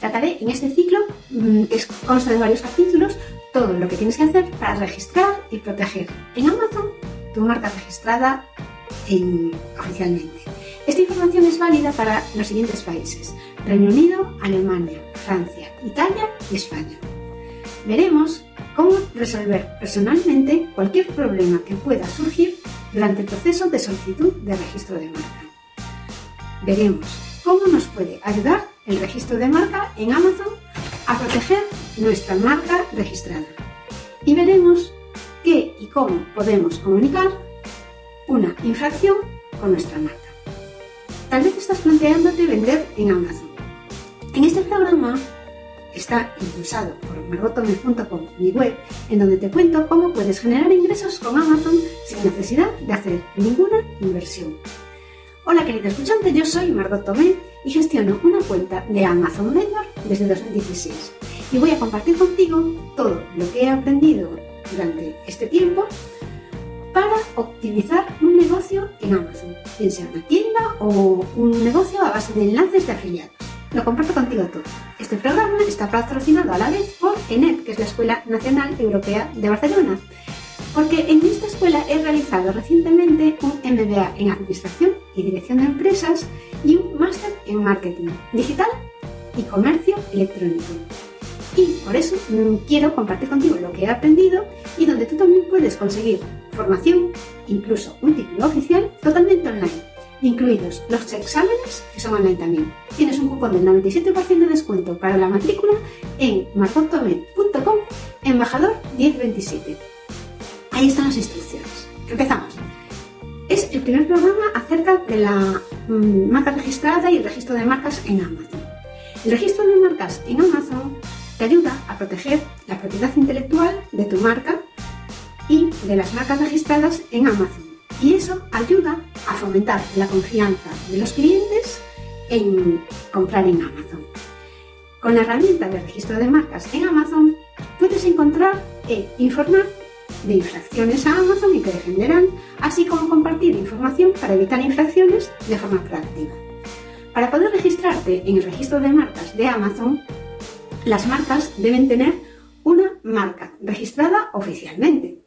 Trataré en este ciclo, mm, que consta de varios capítulos, todo lo que tienes que hacer para registrar y proteger en Amazon tu marca registrada oficialmente. Esta información es válida para los siguientes países. Reino Unido, Alemania, Francia, Italia y España. Veremos cómo resolver personalmente cualquier problema que pueda surgir durante el proceso de solicitud de registro de marca. Veremos cómo nos puede ayudar el registro de marca en Amazon a proteger nuestra marca registrada. Y veremos qué y cómo podemos comunicar una infracción con nuestra marca. Tal vez estás planteándote vender en Amazon. En este programa está impulsado por margotome.com, mi web, en donde te cuento cómo puedes generar ingresos con Amazon sin necesidad de hacer ninguna inversión. Hola querido escuchante, yo soy Margot Tomé y gestiono una cuenta de Amazon Vendor desde 2016 y voy a compartir contigo todo lo que he aprendido durante este tiempo para optimizar un negocio en Amazon, bien sea una tienda o un negocio a base de enlaces de afiliados. Lo comparto contigo todo. Este programa está patrocinado a la vez por ENEP, que es la Escuela Nacional Europea de Barcelona, porque en esta escuela he realizado recientemente un MBA en Administración y Dirección de Empresas y un máster en Marketing Digital y Comercio Electrónico. Y por eso mm, quiero compartir contigo lo que he aprendido y donde tú también puedes conseguir formación, incluso un título oficial, totalmente online, incluidos los exámenes que son online también. Tienes un cupón del 97% de descuento para la matrícula en marcotomed.com, embajador 1027. Ahí están las instrucciones. Empezamos. Es el primer programa acerca de la mm, marca registrada y el registro de marcas en Amazon. El registro de marcas en Amazon te ayuda a proteger la propiedad intelectual de tu marca y de las marcas registradas en Amazon. Y eso ayuda a fomentar la confianza de los clientes en comprar en Amazon. Con la herramienta de registro de marcas en Amazon puedes encontrar e informar de infracciones a Amazon y que defenderán, así como compartir información para evitar infracciones de forma proactiva. Para poder registrarte en el registro de marcas de Amazon, las marcas deben tener una marca registrada oficialmente.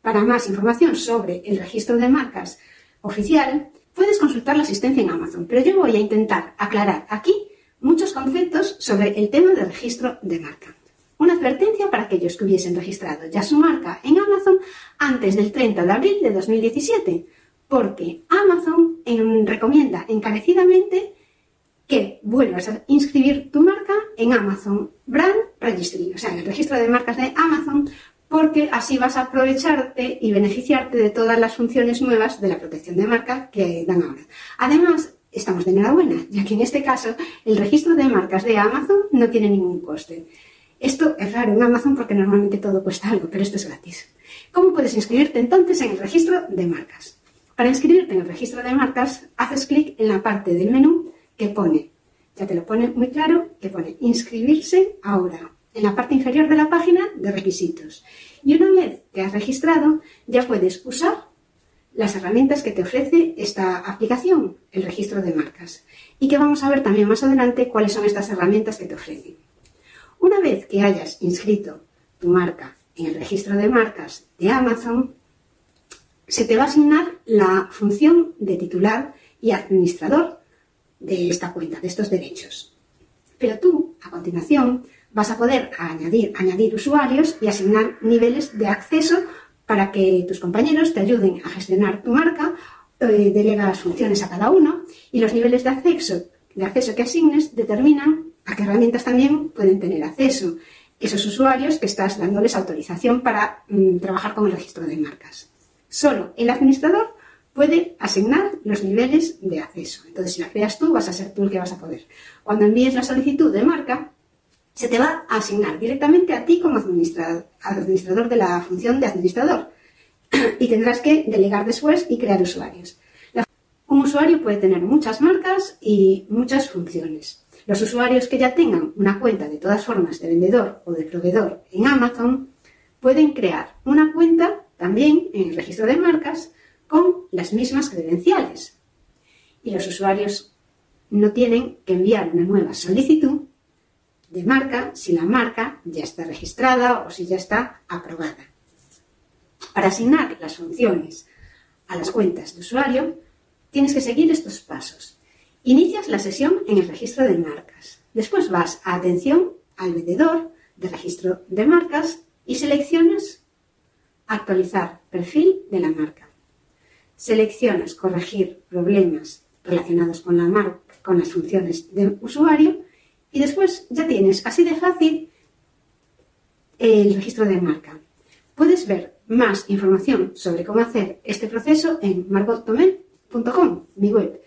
Para más información sobre el registro de marcas oficial, puedes consultar la asistencia en Amazon, pero yo voy a intentar aclarar aquí muchos conceptos sobre el tema de registro de marca una advertencia para aquellos que hubiesen registrado ya su marca en Amazon antes del 30 de abril de 2017, porque Amazon recomienda encarecidamente que vuelvas a inscribir tu marca en Amazon Brand Registry, o sea, en el registro de marcas de Amazon, porque así vas a aprovecharte y beneficiarte de todas las funciones nuevas de la protección de marca que dan ahora. Además, estamos de enhorabuena, ya que en este caso el registro de marcas de Amazon no tiene ningún coste. Esto es raro en Amazon porque normalmente todo cuesta algo, pero esto es gratis. ¿Cómo puedes inscribirte entonces en el registro de marcas? Para inscribirte en el registro de marcas, haces clic en la parte del menú que pone, ya te lo pone muy claro, que pone inscribirse ahora, en la parte inferior de la página de requisitos. Y una vez que has registrado, ya puedes usar las herramientas que te ofrece esta aplicación, el registro de marcas. Y que vamos a ver también más adelante cuáles son estas herramientas que te ofrecen. Una vez que hayas inscrito tu marca en el registro de marcas de Amazon, se te va a asignar la función de titular y administrador de esta cuenta, de estos derechos. Pero tú, a continuación, vas a poder añadir, usuarios y asignar niveles de acceso para que tus compañeros te ayuden a gestionar tu marca, eh, delega las funciones a cada uno y los niveles de acceso, de acceso que asignes determinan a qué herramientas también pueden tener acceso esos usuarios que estás dándoles autorización para mm, trabajar con el registro de marcas. Solo el administrador puede asignar los niveles de acceso. Entonces, si la creas tú, vas a ser tú el que vas a poder. Cuando envíes la solicitud de marca, se te va a asignar directamente a ti como administrador, administrador de la función de administrador. y tendrás que delegar después y crear usuarios. Un usuario puede tener muchas marcas y muchas funciones. Los usuarios que ya tengan una cuenta de todas formas de vendedor o de proveedor en Amazon pueden crear una cuenta también en el registro de marcas con las mismas credenciales. Y los usuarios no tienen que enviar una nueva solicitud de marca si la marca ya está registrada o si ya está aprobada. Para asignar las funciones a las cuentas de usuario, tienes que seguir estos pasos. Inicias la sesión en el registro de marcas. Después vas a atención al vendedor de registro de marcas y seleccionas actualizar perfil de la marca. Seleccionas corregir problemas relacionados con la marca, con las funciones de usuario y después ya tienes así de fácil el registro de marca. Puedes ver más información sobre cómo hacer este proceso en margottomé.com, mi web.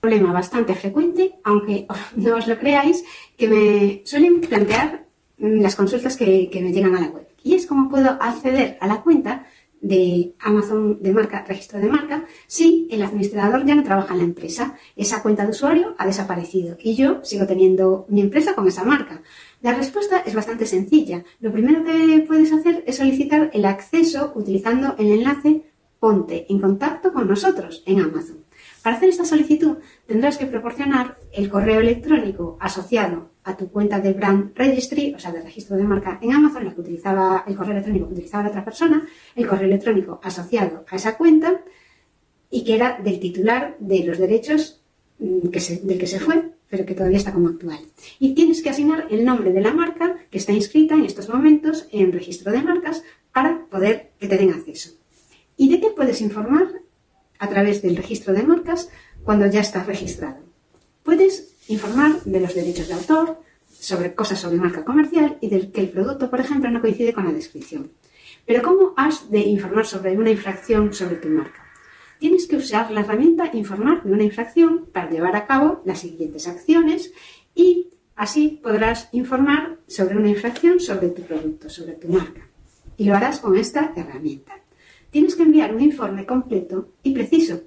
Problema bastante frecuente, aunque no os lo creáis, que me suelen plantear las consultas que, que me llegan a la web. Y es cómo puedo acceder a la cuenta de Amazon de marca, registro de marca, si el administrador ya no trabaja en la empresa. Esa cuenta de usuario ha desaparecido y yo sigo teniendo mi empresa con esa marca. La respuesta es bastante sencilla. Lo primero que puedes hacer es solicitar el acceso utilizando el enlace Ponte en contacto con nosotros en Amazon. Para hacer esta solicitud tendrás que proporcionar el correo electrónico asociado a tu cuenta de brand registry, o sea, de registro de marca en Amazon, la que utilizaba el correo electrónico que utilizaba la otra persona, el correo electrónico asociado a esa cuenta y que era del titular de los derechos mm, que del que se fue, pero que todavía está como actual. Y tienes que asignar el nombre de la marca que está inscrita en estos momentos en registro de marcas para poder que te den acceso. ¿Y de qué puedes informar a través del registro de marcas cuando ya estás registrado? Puedes informar de los derechos de autor, sobre cosas sobre marca comercial y del que el producto, por ejemplo, no coincide con la descripción. Pero ¿cómo has de informar sobre una infracción sobre tu marca? Tienes que usar la herramienta Informar de una infracción para llevar a cabo las siguientes acciones y así podrás informar sobre una infracción sobre tu producto, sobre tu marca. Y lo harás con esta herramienta. Tienes que enviar un informe completo y preciso.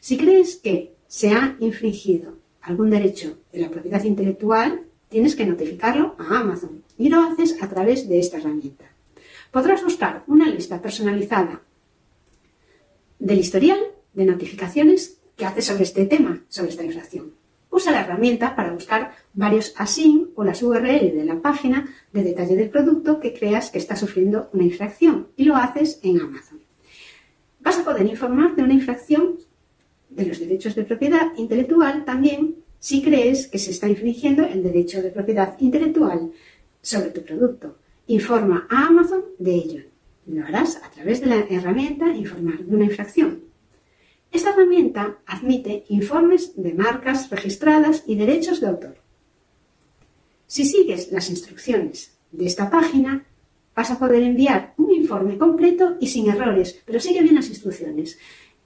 Si crees que se ha infringido algún derecho de la propiedad intelectual, tienes que notificarlo a Amazon y lo haces a través de esta herramienta. Podrás buscar una lista personalizada del historial de notificaciones que haces sobre este tema, sobre esta infracción. Usa la herramienta para buscar varios ASIN o las URL de la página de detalle del producto que creas que está sufriendo una infracción y lo haces en Amazon. Vas a poder informar de una infracción de los derechos de propiedad intelectual también si crees que se está infringiendo el derecho de propiedad intelectual sobre tu producto. Informa a Amazon de ello. Lo harás a través de la herramienta Informar de una infracción. Esta herramienta admite informes de marcas registradas y derechos de autor. Si sigues las instrucciones de esta página, vas a poder enviar un informe completo y sin errores, pero sigue bien las instrucciones.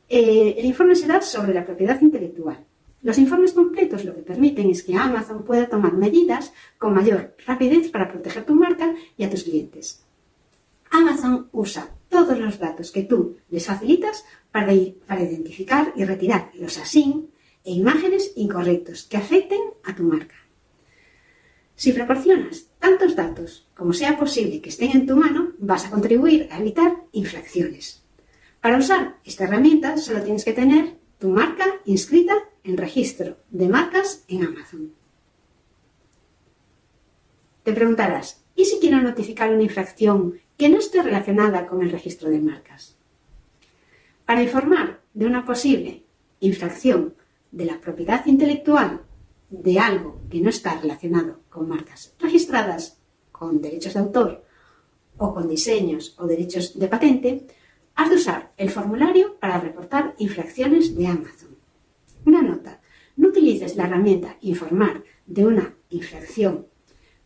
Eh, el informe será sobre la propiedad intelectual. Los informes completos lo que permiten es que Amazon pueda tomar medidas con mayor rapidez para proteger tu marca y a tus clientes. Amazon usa todos los datos que tú les facilitas para, identificar y retirar los ASIN e imágenes incorrectos que afecten a tu marca. Si proporcionas tantos datos como sea posible que estén en tu mano, vas a contribuir a evitar infracciones. Para usar esta herramienta solo tienes que tener tu marca inscrita en registro de marcas en Amazon. Te preguntarás, ¿y si quiero notificar una infracción que no esté relacionada con el registro de marcas? Para informar de una posible infracción de la propiedad intelectual de algo que no está relacionado con marcas registradas, con derechos de autor o con diseños o derechos de patente, Has de usar el formulario para reportar infracciones de Amazon. Una nota. No utilices la herramienta Informar de una infracción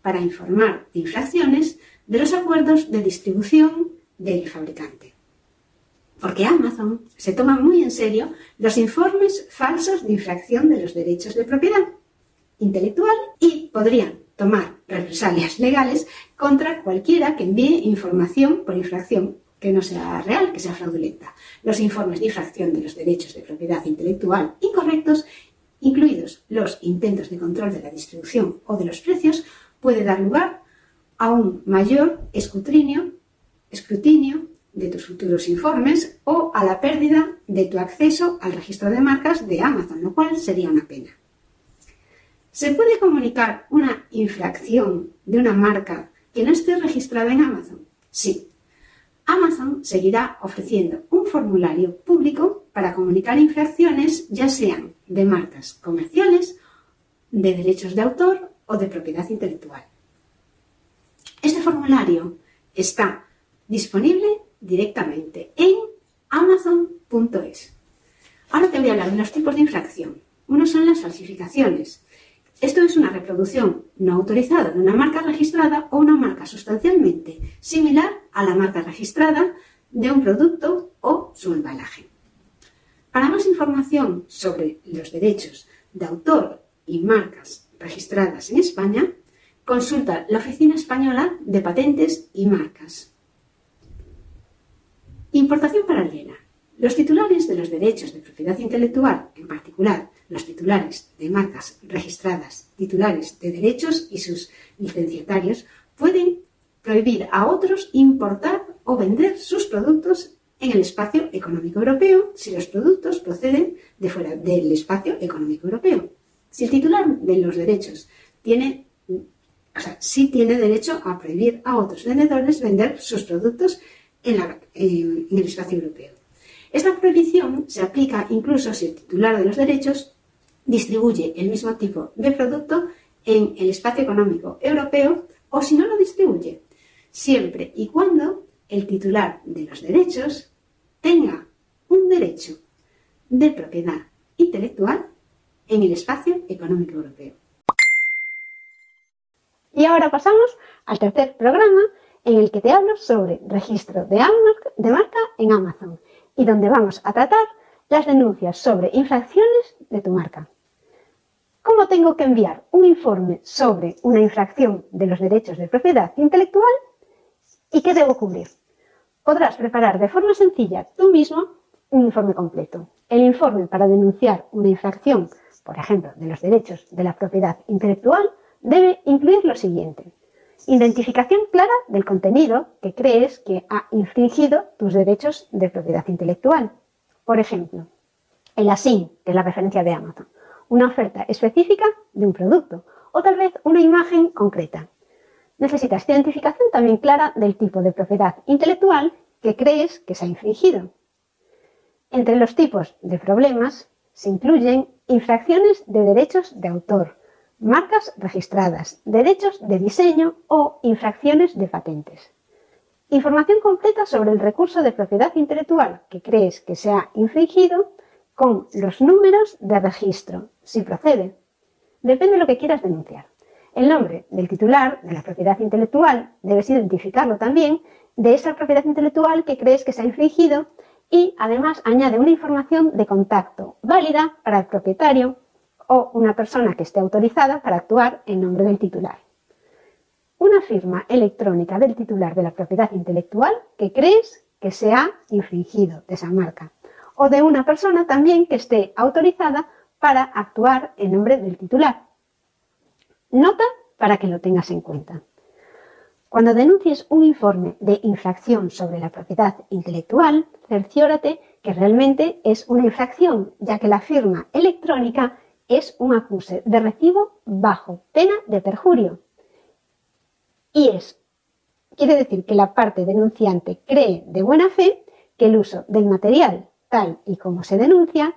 para informar de infracciones de los acuerdos de distribución del fabricante. Porque Amazon se toma muy en serio los informes falsos de infracción de los derechos de propiedad intelectual y podrían tomar represalias legales contra cualquiera que envíe información por infracción que no sea real, que sea fraudulenta. Los informes de infracción de los derechos de propiedad intelectual incorrectos, incluidos los intentos de control de la distribución o de los precios, puede dar lugar a un mayor escrutinio, escrutinio de tus futuros informes o a la pérdida de tu acceso al registro de marcas de Amazon, lo cual sería una pena. ¿Se puede comunicar una infracción de una marca que no esté registrada en Amazon? Sí. Amazon seguirá ofreciendo un formulario público para comunicar infracciones ya sean de marcas comerciales, de derechos de autor o de propiedad intelectual. Este formulario está disponible directamente en amazon.es. Ahora te voy a hablar de los tipos de infracción. Uno son las falsificaciones. Esto es una reproducción no autorizada de una marca registrada o una marca sustancialmente similar a la marca registrada de un producto o su embalaje. Para más información sobre los derechos de autor y marcas registradas en España, consulta la Oficina Española de Patentes y Marcas. Importación paralela. Los titulares de los derechos de propiedad intelectual, en particular los titulares de marcas registradas, titulares de derechos y sus licenciatarios, pueden prohibir a otros importar o vender sus productos en el espacio económico europeo si los productos proceden de fuera del espacio económico europeo. Si el titular de los derechos tiene, o sea, sí tiene derecho a prohibir a otros vendedores vender sus productos en, en el espacio europeo. Esta prohibición se aplica incluso si el titular de los derechos distribuye el mismo tipo de producto en el espacio económico europeo o si no lo distribuye, siempre y cuando el titular de los derechos tenga un derecho de propiedad intelectual en el espacio económico europeo. Y ahora pasamos al tercer programa en el que te hablo sobre registro de, marca en Amazon y donde vamos a tratar las denuncias sobre infracciones de tu marca. ¿Cómo tengo que enviar un informe sobre una infracción de los derechos de propiedad intelectual y qué debo cubrir? Podrás preparar de forma sencilla tú mismo un informe completo. El informe para denunciar una infracción, por ejemplo, de los derechos de la propiedad intelectual, debe incluir lo siguiente. Identificación clara del contenido que crees que ha infringido tus derechos de propiedad intelectual. Por ejemplo, el ASIN, que es la referencia de Amazon, una oferta específica de un producto o tal vez una imagen concreta. Necesitas identificación también clara del tipo de propiedad intelectual que crees que se ha infringido. Entre los tipos de problemas se incluyen infracciones de derechos de autor, marcas registradas, derechos de diseño o infracciones de patentes. Información completa sobre el recurso de propiedad intelectual que crees que se ha infringido con los números de registro, si procede. Depende de lo que quieras denunciar. El nombre del titular de la propiedad intelectual debes identificarlo también de esa propiedad intelectual que crees que se ha infringido y además añade una información de contacto válida para el propietario o una persona que esté autorizada para actuar en nombre del titular. Una firma electrónica del titular de la propiedad intelectual que crees que se ha infringido de esa marca. O de una persona también que esté autorizada para actuar en nombre del titular. Nota para que lo tengas en cuenta. Cuando denuncies un informe de infracción sobre la propiedad intelectual, cerciórate que realmente es una infracción, ya que la firma electrónica es un acuse de recibo bajo pena de perjurio. Y es, quiere decir que la parte denunciante cree de buena fe que el uso del material tal y como se denuncia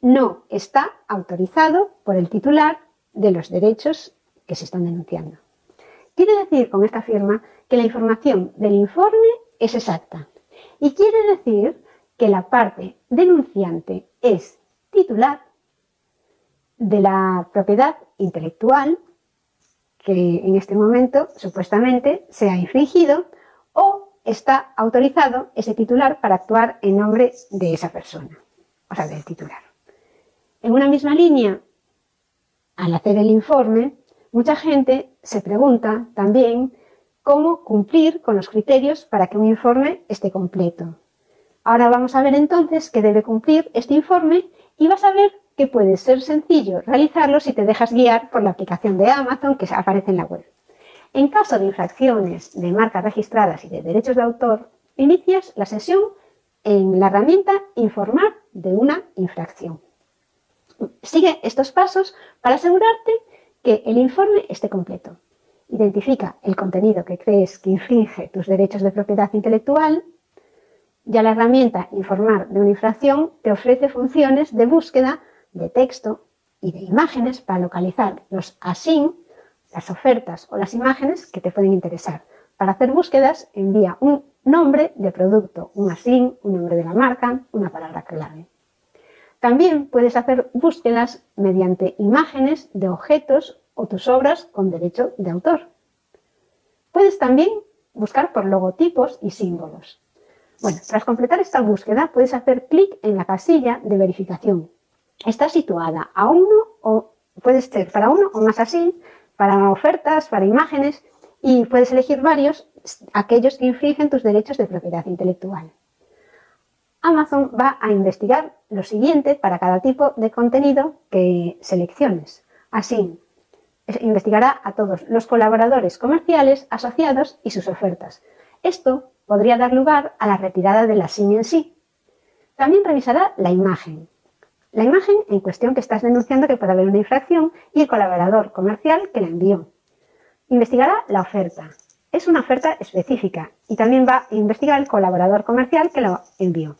no está autorizado por el titular de los derechos que se están denunciando. Quiere decir con esta firma que la información del informe es exacta y quiere decir que la parte denunciante es titular de la propiedad intelectual que en este momento supuestamente se ha infringido o está autorizado ese titular para actuar en nombre de esa persona, o sea, del titular. En una misma línea, al hacer el informe, mucha gente se pregunta también cómo cumplir con los criterios para que un informe esté completo. Ahora vamos a ver entonces qué debe cumplir este informe y vas a ver que puede ser sencillo realizarlo si te dejas guiar por la aplicación de Amazon que aparece en la web. En caso de infracciones de marcas registradas y de derechos de autor, inicias la sesión en la herramienta Informar de una infracción. Sigue estos pasos para asegurarte que el informe esté completo. Identifica el contenido que crees que infringe tus derechos de propiedad intelectual. Ya la herramienta Informar de una infracción te ofrece funciones de búsqueda de texto y de imágenes para localizar los ASIN, las ofertas o las imágenes que te pueden interesar. Para hacer búsquedas, envía un nombre de producto, un ASIN, un nombre de la marca, una palabra clave. También puedes hacer búsquedas mediante imágenes de objetos o tus obras con derecho de autor. Puedes también buscar por logotipos y símbolos. Bueno, tras completar esta búsqueda puedes hacer clic en la casilla de verificación. Está situada a uno o puede ser para uno o más así, para ofertas, para imágenes y puedes elegir varios, aquellos que infringen tus derechos de propiedad intelectual. Amazon va a investigar lo siguiente para cada tipo de contenido que selecciones. Así, investigará a todos los colaboradores comerciales asociados y sus ofertas. Esto podría dar lugar a la retirada de la SIM en sí. También revisará la imagen. La imagen en cuestión que estás denunciando que puede haber una infracción y el colaborador comercial que la envió. Investigará la oferta. Es una oferta específica y también va a investigar el colaborador comercial que lo envió.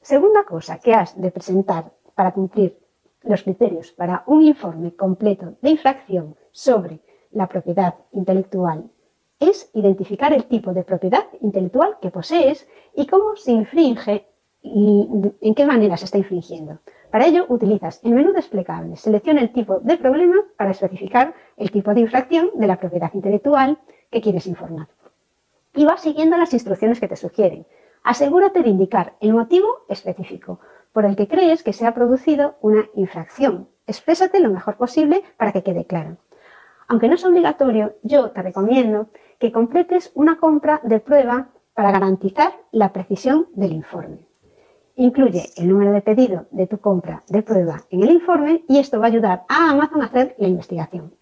Segunda cosa que has de presentar para cumplir los criterios para un informe completo de infracción sobre la propiedad intelectual es identificar el tipo de propiedad intelectual que posees y cómo se infringe y en qué manera se está infringiendo. Para ello utilizas el menú desplegable, selecciona el tipo de problema para especificar el tipo de infracción de la propiedad intelectual que quieres informar. Y vas siguiendo las instrucciones que te sugieren. Asegúrate de indicar el motivo específico por el que crees que se ha producido una infracción. Exprésate lo mejor posible para que quede claro. Aunque no es obligatorio, yo te recomiendo que completes una compra de prueba para garantizar la precisión del informe. Incluye el número de pedido de tu compra de prueba en el informe y esto va a ayudar a Amazon a hacer la investigación.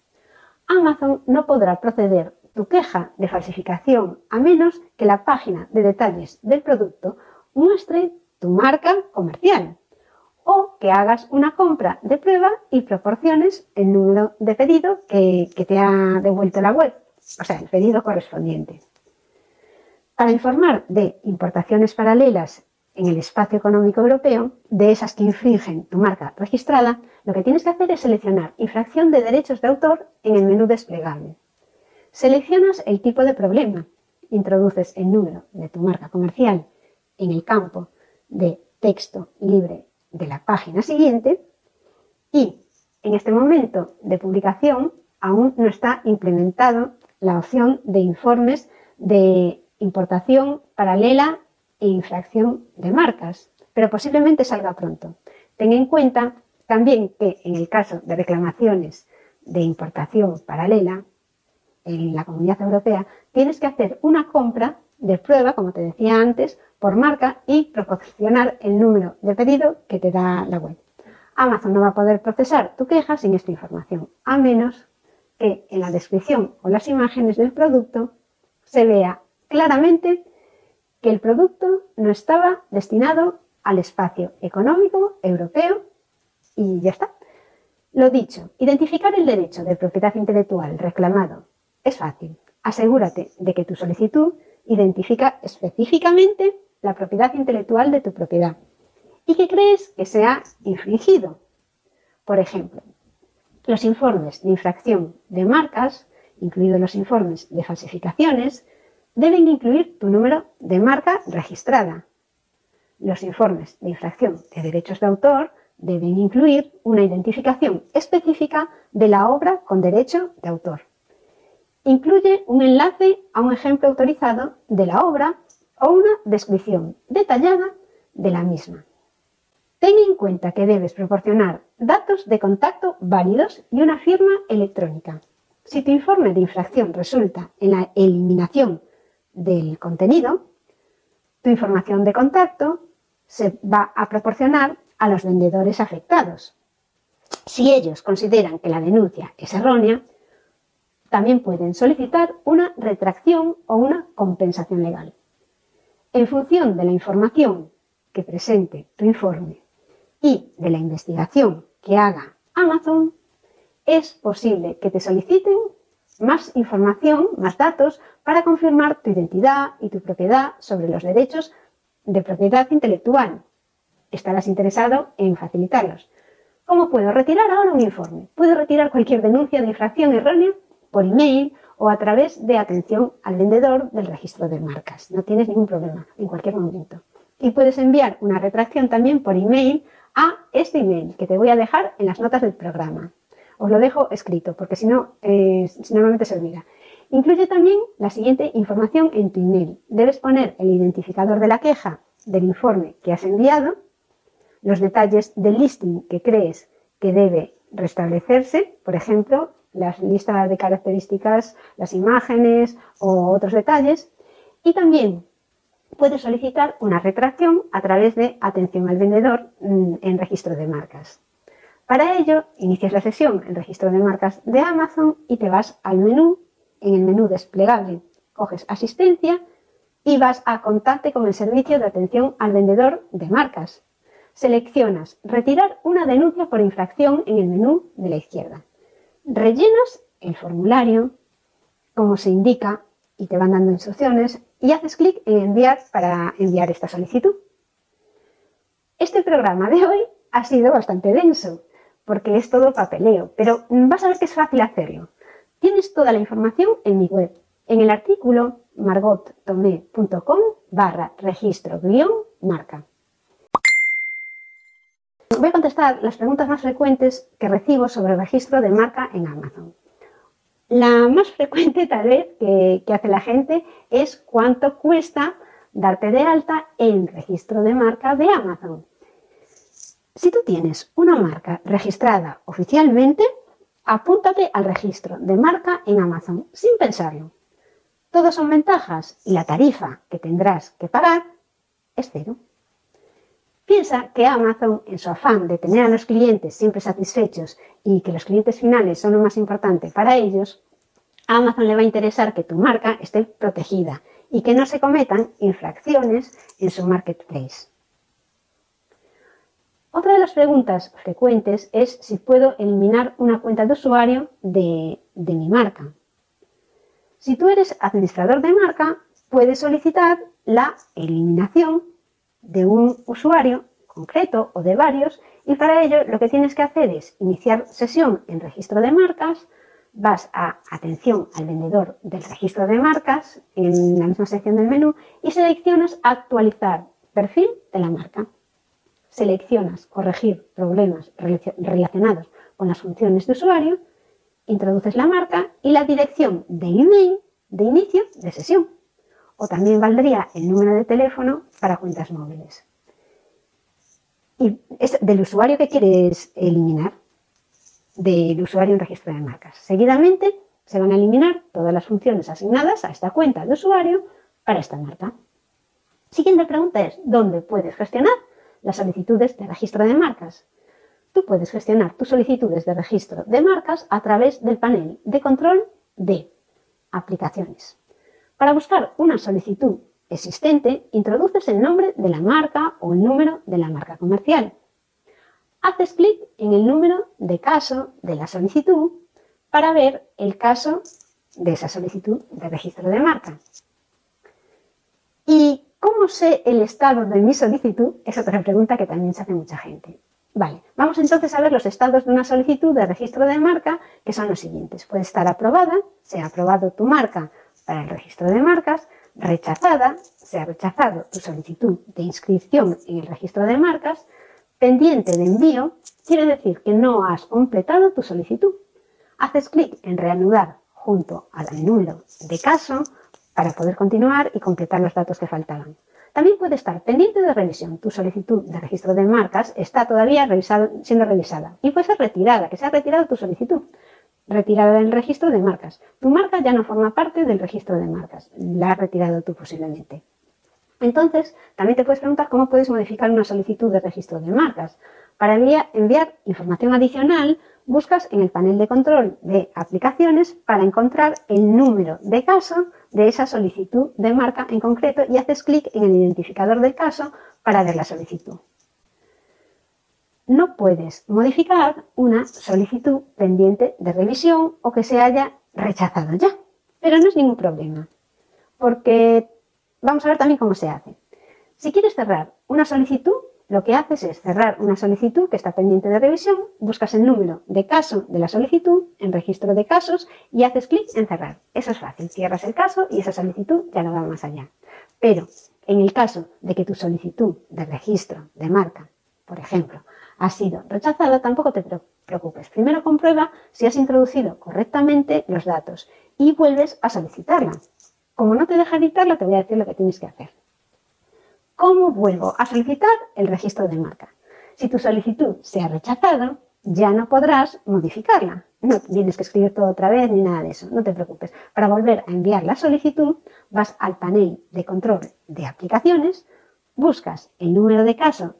Amazon no podrá proceder tu queja de falsificación a menos que la página de detalles del producto muestre tu marca comercial o que hagas una compra de prueba y proporciones el número de pedido que, que te ha devuelto la web, o sea, el pedido correspondiente. Para informar de importaciones paralelas en el espacio económico europeo, de esas que infringen tu marca registrada, lo que tienes que hacer es seleccionar infracción de derechos de autor en el menú desplegable. Seleccionas el tipo de problema, introduces el número de tu marca comercial en el campo de texto libre de la página siguiente y en este momento de publicación aún no está implementado la opción de informes de importación paralela e infracción de marcas, pero posiblemente salga pronto. Ten en cuenta también que en el caso de reclamaciones de importación paralela, en la comunidad europea, tienes que hacer una compra de prueba, como te decía antes, por marca y proporcionar el número de pedido que te da la web. Amazon no va a poder procesar tu queja sin esta información, a menos que en la descripción o las imágenes del producto se vea claramente que el producto no estaba destinado al espacio económico europeo y ya está. Lo dicho, identificar el derecho de propiedad intelectual reclamado es fácil. Asegúrate de que tu solicitud identifica específicamente la propiedad intelectual de tu propiedad y que crees que se ha infringido. Por ejemplo, los informes de infracción de marcas, incluidos los informes de falsificaciones, deben incluir tu número de marca registrada. Los informes de infracción de derechos de autor deben incluir una identificación específica de la obra con derecho de autor incluye un enlace a un ejemplo autorizado de la obra o una descripción detallada de la misma. Ten en cuenta que debes proporcionar datos de contacto válidos y una firma electrónica. Si tu informe de infracción resulta en la eliminación del contenido, tu información de contacto se va a proporcionar a los vendedores afectados. Si ellos consideran que la denuncia es errónea, también pueden solicitar una retracción o una compensación legal. En función de la información que presente tu informe y de la investigación que haga Amazon, es posible que te soliciten más información, más datos, para confirmar tu identidad y tu propiedad sobre los derechos de propiedad intelectual. Estarás interesado en facilitarlos. ¿Cómo puedo retirar ahora un informe? Puedo retirar cualquier denuncia de infracción errónea por email o a través de atención al vendedor del registro de marcas. No tienes ningún problema en cualquier momento. Y puedes enviar una retracción también por email a este email que te voy a dejar en las notas del programa. Os lo dejo escrito porque si no, eh, normalmente se olvida. Incluye también la siguiente información en tu email. Debes poner el identificador de la queja del informe que has enviado, los detalles del listing que crees que debe restablecerse, por ejemplo, las listas de características, las imágenes o otros detalles, y también puedes solicitar una retracción a través de atención al vendedor mm, en registro de marcas. Para ello, inicias la sesión en registro de marcas de Amazon y te vas al menú en el menú desplegable coges asistencia y vas a contacte con el servicio de atención al vendedor de marcas. Seleccionas retirar una denuncia por infracción en el menú de la izquierda. Rellenas el formulario como se indica y te van dando instrucciones y haces clic en enviar para enviar esta solicitud. Este programa de hoy ha sido bastante denso porque es todo papeleo, pero vas a ver que es fácil hacerlo. Tienes toda la información en mi web, en el artículo margottomé.com barra registro guion marca. Voy a contestar las preguntas más frecuentes que recibo sobre el registro de marca en Amazon. La más frecuente tal vez que, que hace la gente es cuánto cuesta darte de alta en registro de marca de Amazon. Si tú tienes una marca registrada oficialmente, apúntate al registro de marca en Amazon sin pensarlo. Todas son ventajas y la tarifa que tendrás que pagar es cero. Piensa que Amazon, en su afán de tener a los clientes siempre satisfechos y que los clientes finales son lo más importante para ellos, a Amazon le va a interesar que tu marca esté protegida y que no se cometan infracciones en su marketplace. Otra de las preguntas frecuentes es si puedo eliminar una cuenta de usuario de, mi marca. Si tú eres administrador de marca, puedes solicitar la eliminación de un usuario concreto o de varios y para ello lo que tienes que hacer es iniciar sesión en registro de marcas, vas a atención al vendedor del registro de marcas en la misma sección del menú y seleccionas actualizar perfil de la marca seleccionas corregir problemas relacionados con las funciones de usuario, introduces la marca y la dirección de email de inicio de sesión. O también valdría el número de teléfono para cuentas móviles. Y es del usuario que quieres eliminar, del usuario en registro de marcas. Seguidamente se van a eliminar todas las funciones asignadas a esta cuenta de usuario para esta marca. Siguiente pregunta es, ¿dónde puedes gestionar las solicitudes de registro de marcas. Tú puedes gestionar tus solicitudes de registro de marcas a través del panel de control de aplicaciones. Para buscar una solicitud existente, introduces el nombre de la marca o el número de la marca comercial. Haces clic en el número de caso de la solicitud para ver el caso de esa solicitud de registro de marca. Y ¿Cómo sé el estado de mi solicitud? Es otra pregunta que también se hace mucha gente. Vale, vamos entonces a ver los estados de una solicitud de registro de marca, que son los siguientes. Puede estar aprobada, se ha aprobado tu marca para el registro de marcas, rechazada, se ha rechazado tu solicitud de inscripción en el registro de marcas, pendiente de envío, quiere decir que no has completado tu solicitud. Haces clic en reanudar junto al número de caso para poder continuar y completar los datos que faltaban. También puede estar pendiente de revisión. Tu solicitud de registro de marcas está todavía siendo revisada y puede ser retirada, que se ha retirado tu solicitud. Retirada del registro de marcas. Tu marca ya no forma parte del registro de marcas. La has retirado tú posiblemente. Entonces, también te puedes preguntar cómo puedes modificar una solicitud de registro de marcas. Para enviar información adicional, buscas en el panel de control de aplicaciones para encontrar el número de caso de esa solicitud de marca en concreto y haces clic en el identificador del caso para ver la solicitud. no puedes modificar una solicitud pendiente de revisión o que se haya rechazado ya. Pero no es ningún problema, porque vamos a ver también cómo se hace. Si quieres cerrar una solicitud, lo que haces es cerrar una solicitud que está pendiente de revisión, buscas el número de caso de la solicitud en registro de casos y haces clic en cerrar. Eso es fácil, cierras el caso y esa solicitud ya no va más allá. Pero en el caso de que tu solicitud de registro de marca, por ejemplo, ha sido rechazada, tampoco te preocupes. Primero comprueba si has introducido correctamente los datos y vuelves a solicitarla. Como no te deja editarla, te voy a decir lo que tienes que hacer. ¿Cómo vuelvo a solicitar el registro de marca? Si tu solicitud se ha rechazado, ya no podrás modificarla. No tienes que escribir todo otra vez ni nada de eso, no te preocupes. Para volver a enviar la solicitud, vas al panel de control de aplicaciones, buscas el número de caso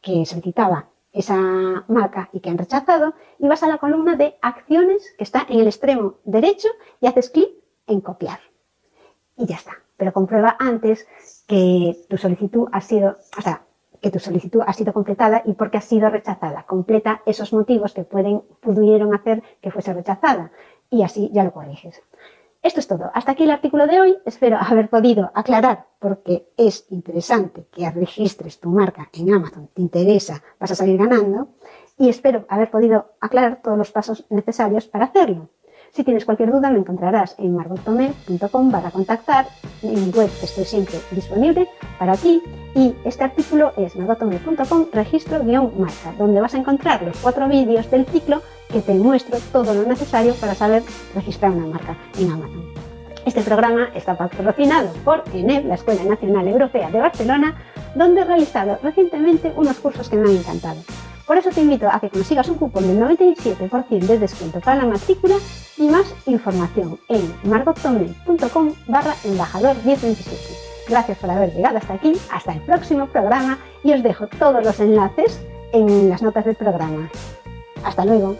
que solicitaba esa marca y que han rechazado y vas a la columna de acciones que está en el extremo derecho y haces clic en copiar. Y ya está. Pero comprueba antes que tu solicitud ha sido, o sea, que tu solicitud ha sido completada y porque ha sido rechazada. Completa esos motivos que pudieron hacer que fuese rechazada y así ya lo corriges. Esto es todo. Hasta aquí el artículo de hoy. Espero haber podido aclarar porque es interesante que registres tu marca en Amazon. Te interesa, vas a salir ganando. Y espero haber podido aclarar todos los pasos necesarios para hacerlo. Si tienes cualquier duda, me encontrarás en margotome.com barra contactar. En mi web estoy siempre disponible para ti. Y este artículo es margotome.com registro-marca, donde vas a encontrar los cuatro vídeos del ciclo que te muestro todo lo necesario para saber registrar una marca en Amazon. Este programa está patrocinado por ENEB, la Escuela Nacional Europea de Barcelona, donde he realizado recientemente unos cursos que me han encantado. Por eso te invito a que consigas un cupón del 97% de descuento para la matrícula y más información en margottomel.com barra embajador 1027. Gracias por haber llegado hasta aquí, hasta el próximo programa y os dejo todos los enlaces en las notas del programa. Hasta luego.